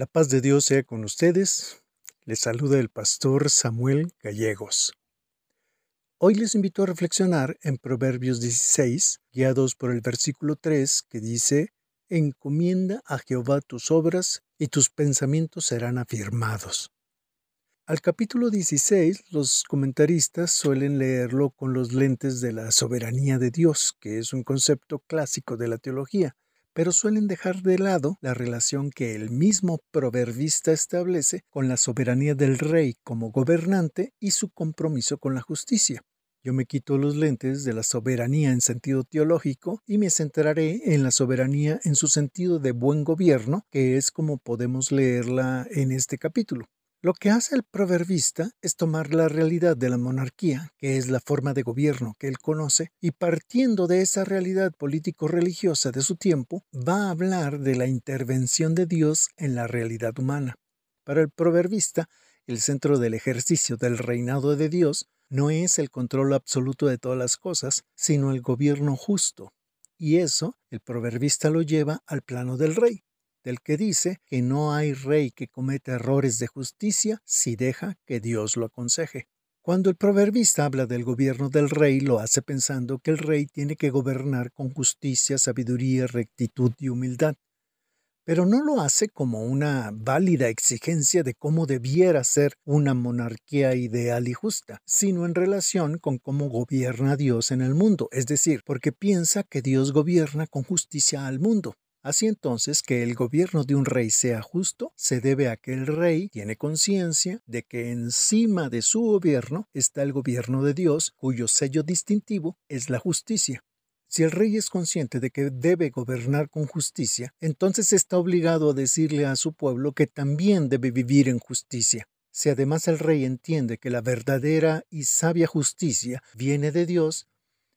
La paz de Dios sea con ustedes. Les saluda el pastor Samuel Gallegos. Hoy les invito a reflexionar en Proverbios 16, guiados por el versículo 3, que dice, Encomienda a Jehová tus obras y tus pensamientos serán afirmados. Al capítulo 16, los comentaristas suelen leerlo con los lentes de la soberanía de Dios, que es un concepto clásico de la teología, pero suelen dejar de lado la relación que el mismo proverbista establece con la soberanía del rey como gobernante y su compromiso con la justicia. Yo me quito los lentes de la soberanía en sentido teológico y me centraré en la soberanía en su sentido de buen gobierno, que es como podemos leerla en este capítulo. Lo que hace el proverbista es tomar la realidad de la monarquía, que es la forma de gobierno que él conoce, y partiendo de esa realidad político-religiosa de su tiempo, va a hablar de la intervención de Dios en la realidad humana. Para el proverbista, el centro del ejercicio del reinado de Dios no es el control absoluto de todas las cosas, sino el gobierno justo. Y eso el proverbista lo lleva al plano del rey del que dice que no hay rey que cometa errores de justicia si deja que Dios lo aconseje. Cuando el proverbista habla del gobierno del rey, lo hace pensando que el rey tiene que gobernar con justicia, sabiduría, rectitud y humildad. Pero no lo hace como una válida exigencia de cómo debiera ser una monarquía ideal y justa, sino en relación con cómo gobierna Dios en el mundo, es decir, porque piensa que Dios gobierna con justicia al mundo. Así entonces que el gobierno de un rey sea justo se debe a que el rey tiene conciencia de que encima de su gobierno está el gobierno de Dios, cuyo sello distintivo es la justicia. Si el rey es consciente de que debe gobernar con justicia, entonces está obligado a decirle a su pueblo que también debe vivir en justicia. Si además el rey entiende que la verdadera y sabia justicia viene de Dios,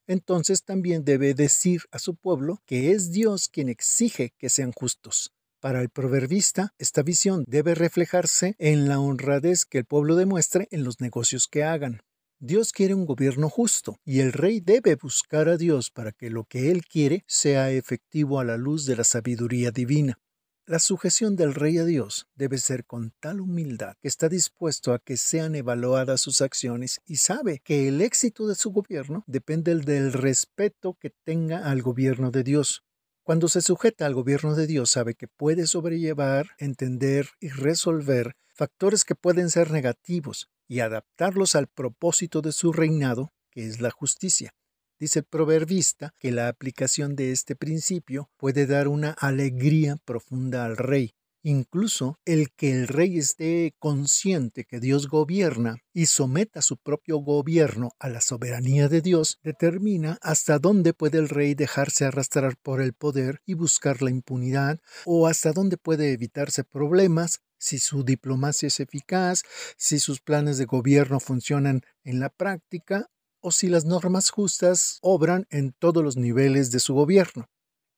entonces también debe decir a su pueblo que es Dios quien exige que sean justos. Para el proverbista, esta visión debe reflejarse en la honradez que el pueblo demuestre en los negocios que hagan. Dios quiere un gobierno justo y el rey debe buscar a Dios para que lo que él quiere sea efectivo a la luz de la sabiduría divina. La sujeción del rey a Dios debe ser con tal humildad que está dispuesto a que sean evaluadas sus acciones y sabe que el éxito de su gobierno depende del respeto que tenga al gobierno de Dios. Cuando se sujeta al gobierno de Dios sabe que puede sobrellevar, entender y resolver factores que pueden ser negativos y adaptarlos al propósito de su reinado, que es la justicia. Dice el proverbista que la aplicación de este principio puede dar una alegría profunda al rey. Incluso el que el rey esté consciente que Dios gobierna y someta su propio gobierno a la soberanía de Dios determina hasta dónde puede el rey dejarse arrastrar por el poder y buscar la impunidad o hasta dónde puede evitarse problemas si su diplomacia es eficaz, si sus planes de gobierno funcionan en la práctica o si las normas justas obran en todos los niveles de su gobierno.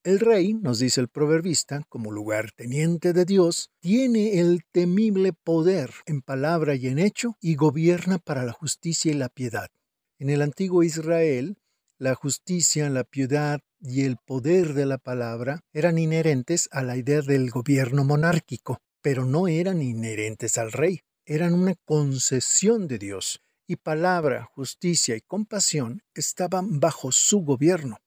El rey, nos dice el proverbista, como lugarteniente de Dios, tiene el temible poder en palabra y en hecho y gobierna para la justicia y la piedad. En el antiguo Israel, la justicia, la piedad y el poder de la palabra eran inherentes a la idea del gobierno monárquico, pero no eran inherentes al rey, eran una concesión de Dios y palabra, justicia y compasión estaban bajo su gobierno.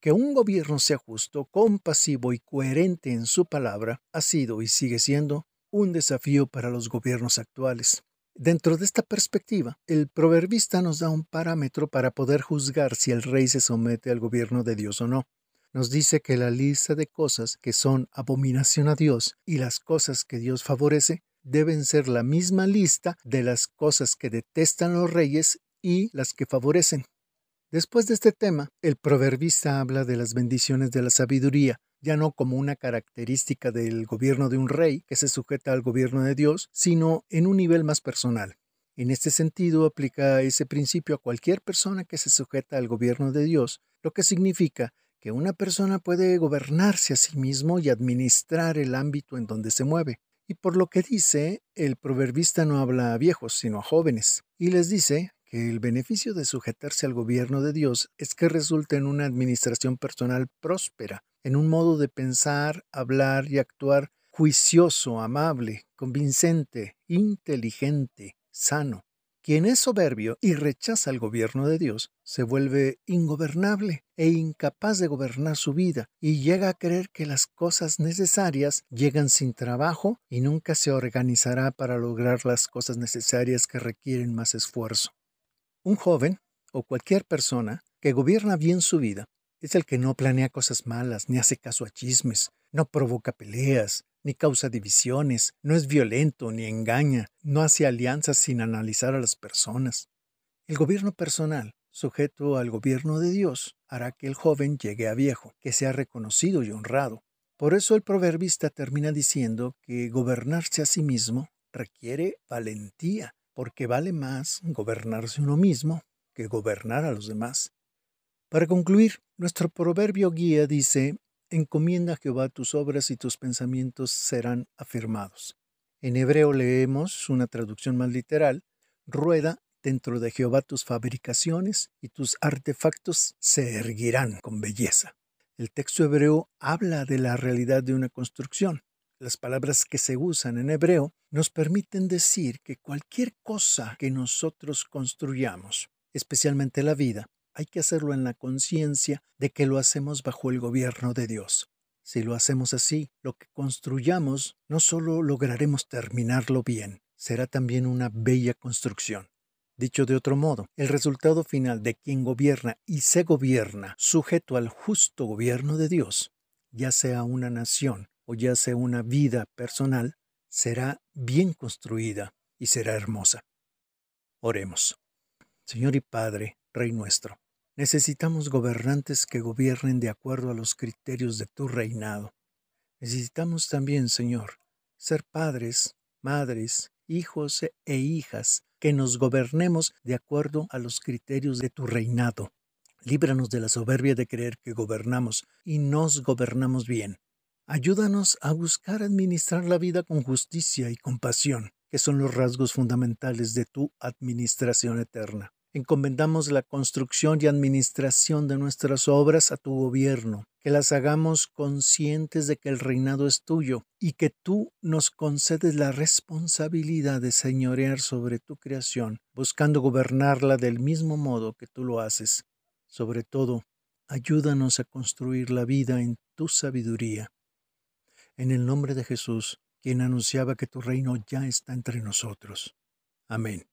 Que un gobierno sea justo, compasivo y coherente en su palabra ha sido y sigue siendo un desafío para los gobiernos actuales. Dentro de esta perspectiva, el proverbista nos da un parámetro para poder juzgar si el rey se somete al gobierno de Dios o no. Nos dice que la lista de cosas que son abominación a Dios y las cosas que Dios favorece deben ser la misma lista de las cosas que detestan los reyes y las que favorecen. Después de este tema, el proverbista habla de las bendiciones de la sabiduría, ya no como una característica del gobierno de un rey que se sujeta al gobierno de Dios, sino en un nivel más personal. En este sentido, aplica ese principio a cualquier persona que se sujeta al gobierno de Dios, lo que significa que una persona puede gobernarse a sí mismo y administrar el ámbito en donde se mueve. Y por lo que dice, el proverbista no habla a viejos, sino a jóvenes, y les dice que el beneficio de sujetarse al gobierno de Dios es que resulta en una administración personal próspera, en un modo de pensar, hablar y actuar juicioso, amable, convincente, inteligente, sano. Quien es soberbio y rechaza el gobierno de Dios se vuelve ingobernable e incapaz de gobernar su vida y llega a creer que las cosas necesarias llegan sin trabajo y nunca se organizará para lograr las cosas necesarias que requieren más esfuerzo. Un joven o cualquier persona que gobierna bien su vida es el que no planea cosas malas, ni hace caso a chismes, no provoca peleas, ni causa divisiones, no es violento, ni engaña, no hace alianzas sin analizar a las personas. El gobierno personal, sujeto al gobierno de Dios, hará que el joven llegue a viejo, que sea reconocido y honrado. Por eso el proverbista termina diciendo que gobernarse a sí mismo requiere valentía, porque vale más gobernarse uno mismo que gobernar a los demás. Para concluir, nuestro proverbio guía dice, Encomienda a Jehová tus obras y tus pensamientos serán afirmados. En hebreo leemos una traducción más literal, rueda dentro de Jehová tus fabricaciones y tus artefactos se erguirán con belleza. El texto hebreo habla de la realidad de una construcción. Las palabras que se usan en hebreo nos permiten decir que cualquier cosa que nosotros construyamos, especialmente la vida, hay que hacerlo en la conciencia de que lo hacemos bajo el gobierno de Dios. Si lo hacemos así, lo que construyamos no solo lograremos terminarlo bien, será también una bella construcción. Dicho de otro modo, el resultado final de quien gobierna y se gobierna sujeto al justo gobierno de Dios, ya sea una nación o ya sea una vida personal, será bien construida y será hermosa. Oremos. Señor y Padre, Rey nuestro, Necesitamos gobernantes que gobiernen de acuerdo a los criterios de tu reinado. Necesitamos también, Señor, ser padres, madres, hijos e hijas, que nos gobernemos de acuerdo a los criterios de tu reinado. Líbranos de la soberbia de creer que gobernamos y nos gobernamos bien. Ayúdanos a buscar administrar la vida con justicia y compasión, que son los rasgos fundamentales de tu administración eterna. Encomendamos la construcción y administración de nuestras obras a tu gobierno, que las hagamos conscientes de que el reinado es tuyo y que tú nos concedes la responsabilidad de señorear sobre tu creación, buscando gobernarla del mismo modo que tú lo haces. Sobre todo, ayúdanos a construir la vida en tu sabiduría. En el nombre de Jesús, quien anunciaba que tu reino ya está entre nosotros. Amén.